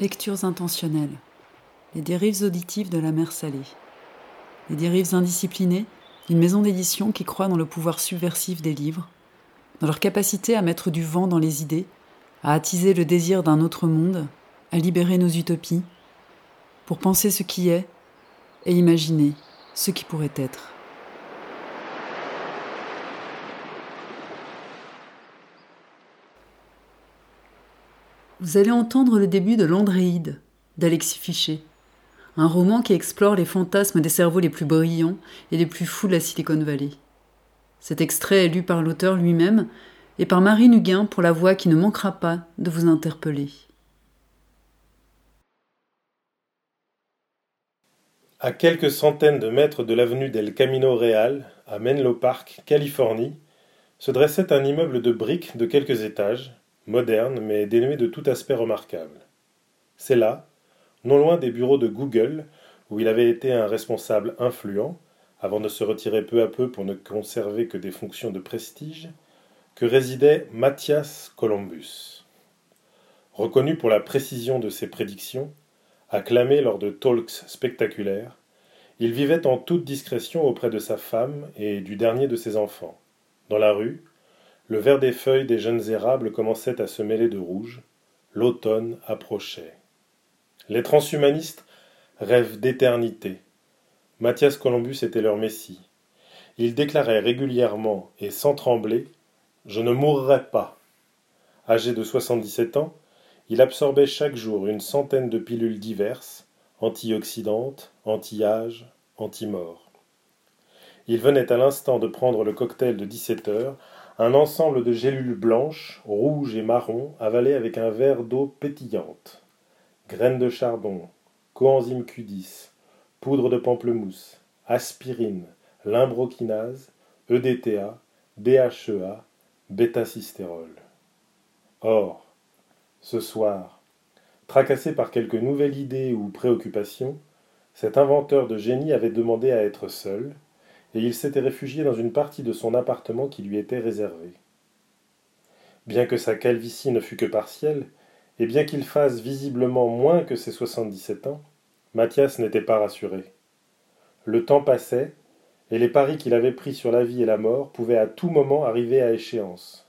Lectures intentionnelles. Les dérives auditives de la mer salée. Les dérives indisciplinées d'une maison d'édition qui croit dans le pouvoir subversif des livres, dans leur capacité à mettre du vent dans les idées, à attiser le désir d'un autre monde, à libérer nos utopies, pour penser ce qui est et imaginer ce qui pourrait être. Vous allez entendre le début de L'Andréide d'Alexis Fichet, un roman qui explore les fantasmes des cerveaux les plus brillants et les plus fous de la Silicon Valley. Cet extrait est lu par l'auteur lui-même et par Marie Nuguin pour la voix qui ne manquera pas de vous interpeller. À quelques centaines de mètres de l'avenue del Camino Real, à Menlo Park, Californie, se dressait un immeuble de briques de quelques étages, moderne mais dénué de tout aspect remarquable. C'est là, non loin des bureaux de Google, où il avait été un responsable influent, avant de se retirer peu à peu pour ne conserver que des fonctions de prestige, que résidait Matthias Columbus. Reconnu pour la précision de ses prédictions, acclamé lors de talks spectaculaires, il vivait en toute discrétion auprès de sa femme et du dernier de ses enfants. Dans la rue, le vert des feuilles des jeunes érables commençait à se mêler de rouge. L'automne approchait. Les transhumanistes rêvent d'éternité. Mathias Columbus était leur messie. Il déclarait régulièrement et sans trembler Je ne mourrai pas. Âgé de 77 ans, il absorbait chaque jour une centaine de pilules diverses, antioxydantes, anti-âge, anti-mort. Il venait à l'instant de prendre le cocktail de 17 heures un ensemble de gélules blanches, rouges et marron avalées avec un verre d'eau pétillante. Graines de charbon, coenzyme Q10, poudre de pamplemousse, aspirine, limbrokinase, EDTA, DHEA, bêta-cystérol. Or, ce soir, tracassé par quelque nouvelle idée ou préoccupation, cet inventeur de génie avait demandé à être seul, et il s'était réfugié dans une partie de son appartement qui lui était réservée. Bien que sa calvitie ne fût que partielle, et bien qu'il fasse visiblement moins que ses soixante-dix-sept ans, Mathias n'était pas rassuré. Le temps passait, et les paris qu'il avait pris sur la vie et la mort pouvaient à tout moment arriver à échéance.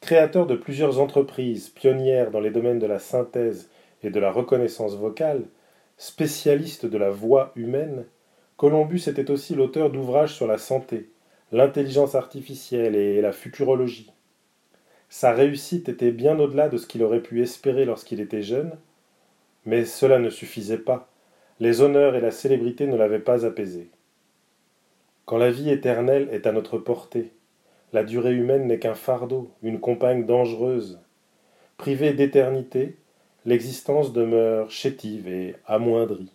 Créateur de plusieurs entreprises pionnières dans les domaines de la synthèse et de la reconnaissance vocale, spécialiste de la voix humaine, Columbus était aussi l'auteur d'ouvrages sur la santé, l'intelligence artificielle et la futurologie. Sa réussite était bien au-delà de ce qu'il aurait pu espérer lorsqu'il était jeune, mais cela ne suffisait pas. Les honneurs et la célébrité ne l'avaient pas apaisé. Quand la vie éternelle est à notre portée, la durée humaine n'est qu'un fardeau, une compagne dangereuse. Privée d'éternité, l'existence demeure chétive et amoindrie.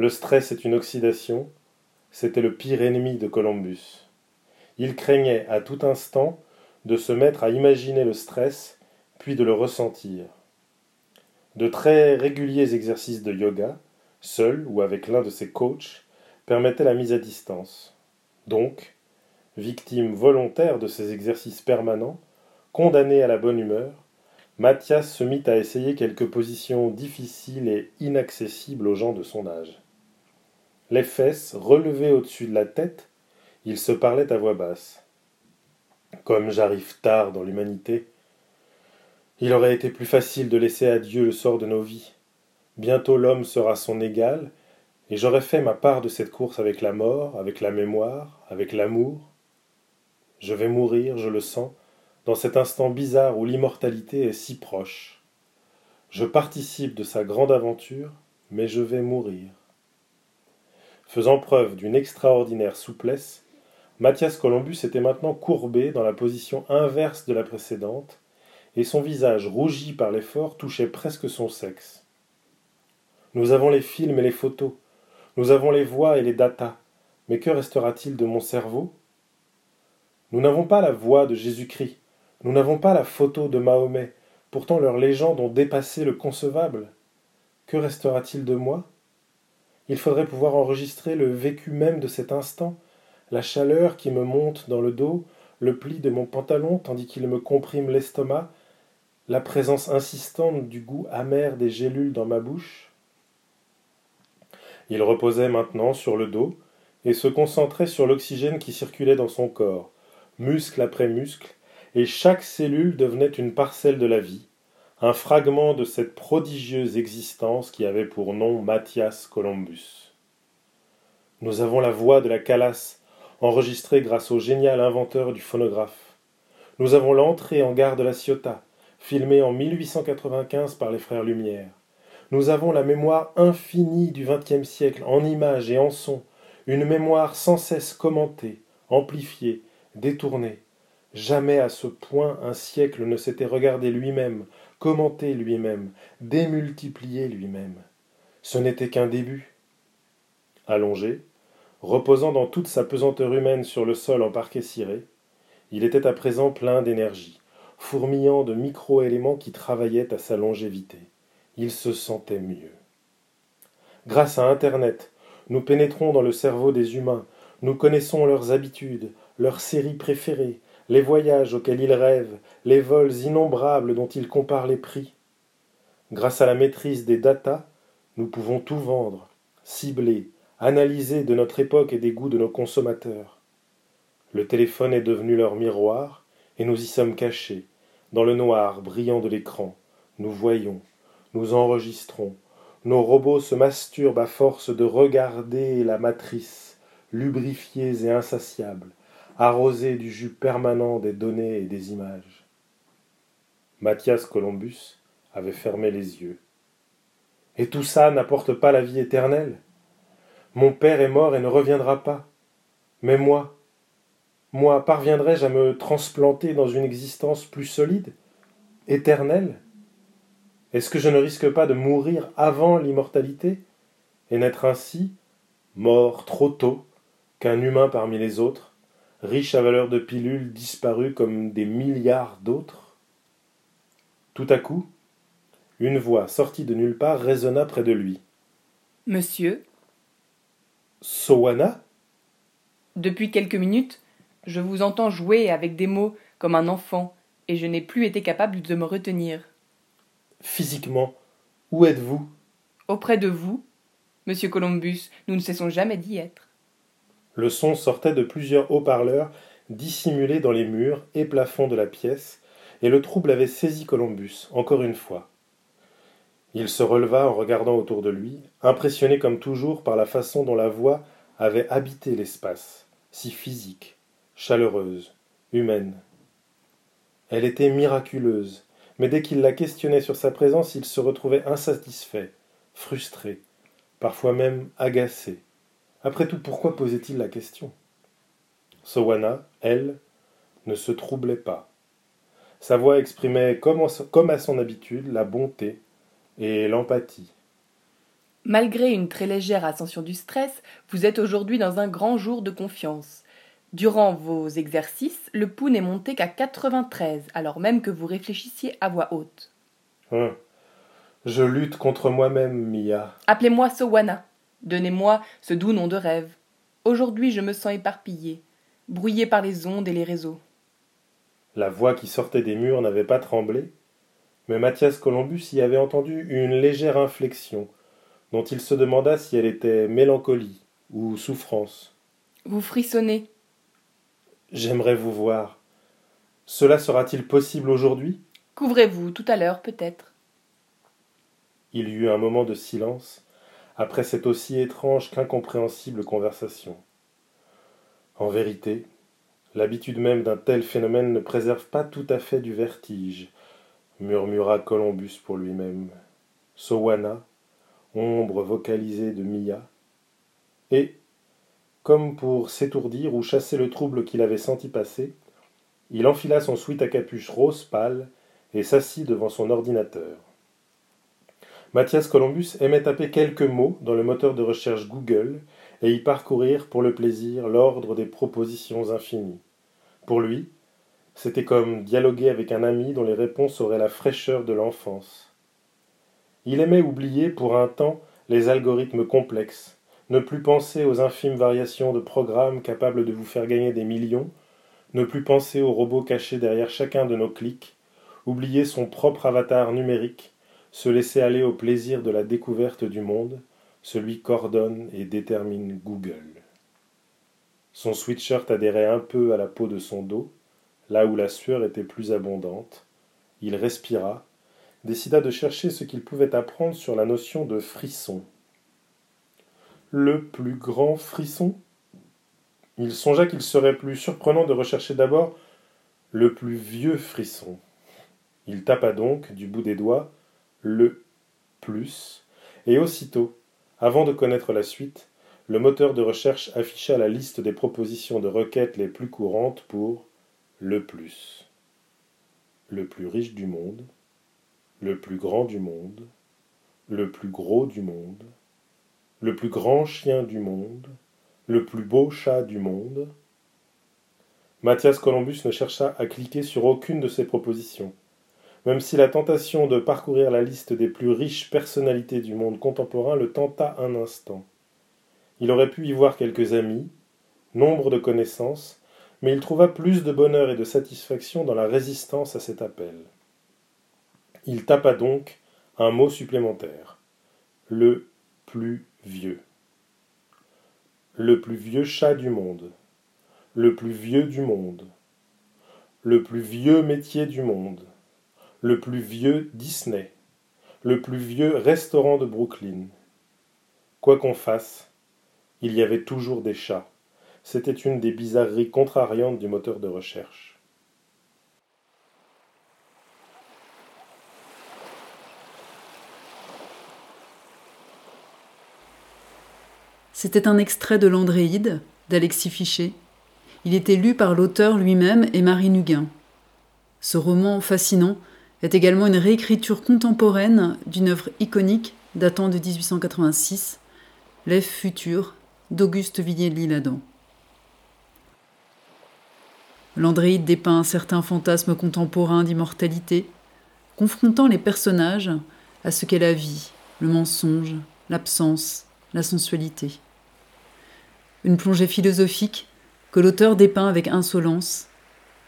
Le stress est une oxydation, c'était le pire ennemi de Columbus. Il craignait à tout instant de se mettre à imaginer le stress, puis de le ressentir. De très réguliers exercices de yoga, seul ou avec l'un de ses coachs, permettaient la mise à distance. Donc, victime volontaire de ces exercices permanents, condamné à la bonne humeur, Mathias se mit à essayer quelques positions difficiles et inaccessibles aux gens de son âge les fesses relevées au-dessus de la tête, il se parlait à voix basse. Comme j'arrive tard dans l'humanité, il aurait été plus facile de laisser à Dieu le sort de nos vies. Bientôt l'homme sera son égal, et j'aurai fait ma part de cette course avec la mort, avec la mémoire, avec l'amour. Je vais mourir, je le sens, dans cet instant bizarre où l'immortalité est si proche. Je participe de sa grande aventure, mais je vais mourir. Faisant preuve d'une extraordinaire souplesse, Mathias Columbus était maintenant courbé dans la position inverse de la précédente, et son visage rougi par l'effort touchait presque son sexe. Nous avons les films et les photos, nous avons les voix et les datas, mais que restera-t-il de mon cerveau? Nous n'avons pas la voix de Jésus-Christ, nous n'avons pas la photo de Mahomet, pourtant leurs légendes ont dépassé le concevable. Que restera-t-il de moi? Il faudrait pouvoir enregistrer le vécu même de cet instant, la chaleur qui me monte dans le dos, le pli de mon pantalon tandis qu'il me comprime l'estomac, la présence insistante du goût amer des gélules dans ma bouche. Il reposait maintenant sur le dos et se concentrait sur l'oxygène qui circulait dans son corps, muscle après muscle, et chaque cellule devenait une parcelle de la vie, un fragment de cette prodigieuse existence qui avait pour nom Mathias Columbus. Nous avons la voix de la calasse, enregistrée grâce au génial inventeur du phonographe. Nous avons l'entrée en gare de la Ciotat, filmée en 1895 par les frères Lumière. Nous avons la mémoire infinie du XXe siècle en images et en sons, une mémoire sans cesse commentée, amplifiée, détournée. Jamais à ce point un siècle ne s'était regardé lui-même, commenté lui-même, démultiplié lui-même. Ce n'était qu'un début. Allongé, reposant dans toute sa pesanteur humaine sur le sol en parquet ciré, il était à présent plein d'énergie, fourmillant de micro-éléments qui travaillaient à sa longévité. Il se sentait mieux. Grâce à Internet, nous pénétrons dans le cerveau des humains, nous connaissons leurs habitudes, leurs séries préférées, les voyages auxquels ils rêvent, les vols innombrables dont ils comparent les prix. Grâce à la maîtrise des datas, nous pouvons tout vendre, cibler, analyser de notre époque et des goûts de nos consommateurs. Le téléphone est devenu leur miroir, et nous y sommes cachés, dans le noir brillant de l'écran. Nous voyons, nous enregistrons, nos robots se masturbent à force de regarder la matrice, lubrifiés et insatiables, arrosés du jus permanent des données et des images. Mathias Columbus avait fermé les yeux. Et tout ça n'apporte pas la vie éternelle. Mon père est mort et ne reviendra pas. Mais moi, moi, parviendrai-je à me transplanter dans une existence plus solide, éternelle? Est-ce que je ne risque pas de mourir avant l'immortalité et n'être ainsi, mort trop tôt, qu'un humain parmi les autres, riche à valeur de pilules disparu comme des milliards d'autres. Tout à coup, une voix sortie de nulle part résonna près de lui. Monsieur? Sowana? Depuis quelques minutes, je vous entends jouer avec des mots comme un enfant, et je n'ai plus été capable de me retenir. Physiquement, où êtes-vous? Auprès de vous, monsieur Columbus, nous ne cessons jamais d'y être. Le son sortait de plusieurs haut-parleurs dissimulés dans les murs et plafonds de la pièce, et le trouble avait saisi Columbus, encore une fois. Il se releva en regardant autour de lui, impressionné comme toujours par la façon dont la voix avait habité l'espace, si physique, chaleureuse, humaine. Elle était miraculeuse, mais dès qu'il la questionnait sur sa présence, il se retrouvait insatisfait, frustré, parfois même agacé. Après tout, pourquoi posait-il la question? Sowana, elle, ne se troublait pas. Sa voix exprimait, comme, comme à son habitude, la bonté et l'empathie. Malgré une très légère ascension du stress, vous êtes aujourd'hui dans un grand jour de confiance. Durant vos exercices, le pouls n'est monté qu'à 93, alors même que vous réfléchissiez à voix haute. Hum. Je lutte contre moi-même, Mia. Appelez-moi Sowana. Donnez-moi ce doux nom de rêve. Aujourd'hui, je me sens éparpillé, brouillé par les ondes et les réseaux. La voix qui sortait des murs n'avait pas tremblé, mais Mathias Columbus y avait entendu une légère inflexion, dont il se demanda si elle était mélancolie ou souffrance. Vous frissonnez, J'aimerais vous voir. Cela sera-t-il possible aujourd'hui? Couvrez-vous tout à l'heure, peut-être. Il y eut un moment de silence après cette aussi étrange qu'incompréhensible conversation. En vérité, l'habitude même d'un tel phénomène ne préserve pas tout à fait du vertige, murmura Columbus pour lui-même. Sowana, ombre vocalisée de Mia, et, comme pour s'étourdir ou chasser le trouble qu'il avait senti passer, il enfila son sweat à capuche rose pâle et s'assit devant son ordinateur. Mathias Columbus aimait taper quelques mots dans le moteur de recherche Google et y parcourir pour le plaisir l'ordre des propositions infinies. Pour lui, c'était comme dialoguer avec un ami dont les réponses auraient la fraîcheur de l'enfance. Il aimait oublier pour un temps les algorithmes complexes, ne plus penser aux infimes variations de programmes capables de vous faire gagner des millions, ne plus penser aux robots cachés derrière chacun de nos clics, oublier son propre avatar numérique, se laisser aller au plaisir de la découverte du monde, celui qu'ordonne et détermine Google. Son sweatshirt adhérait un peu à la peau de son dos, là où la sueur était plus abondante. Il respira, décida de chercher ce qu'il pouvait apprendre sur la notion de frisson. Le plus grand frisson? Il songea qu'il serait plus surprenant de rechercher d'abord le plus vieux frisson. Il tapa donc, du bout des doigts, le plus, et aussitôt, avant de connaître la suite, le moteur de recherche afficha la liste des propositions de requêtes les plus courantes pour le plus. Le plus riche du monde, le plus grand du monde, le plus gros du monde, le plus grand chien du monde, le plus beau chat du monde. Mathias Columbus ne chercha à cliquer sur aucune de ces propositions. Même si la tentation de parcourir la liste des plus riches personnalités du monde contemporain le tenta un instant. Il aurait pu y voir quelques amis, nombre de connaissances, mais il trouva plus de bonheur et de satisfaction dans la résistance à cet appel. Il tapa donc un mot supplémentaire. Le plus vieux. Le plus vieux chat du monde. Le plus vieux du monde. Le plus vieux métier du monde. Le plus vieux Disney. Le plus vieux restaurant de Brooklyn. Quoi qu'on fasse, il y avait toujours des chats. C'était une des bizarreries contrariantes du moteur de recherche. C'était un extrait de l'Andréide d'Alexis Fichet. Il était lu par l'auteur lui-même et Marie Nuguin. Ce roman fascinant est également une réécriture contemporaine d'une œuvre iconique datant de 1886, L'Ève futur d'Auguste Villiers-L'Isle-Adam. L'Andréide dépeint certains fantasmes contemporains d'immortalité, confrontant les personnages à ce qu'est la vie, le mensonge, l'absence, la sensualité une plongée philosophique que l'auteur dépeint avec insolence,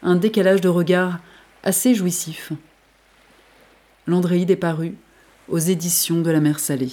un décalage de regard assez jouissif. L'Andréide est paru aux éditions de la mer Salée.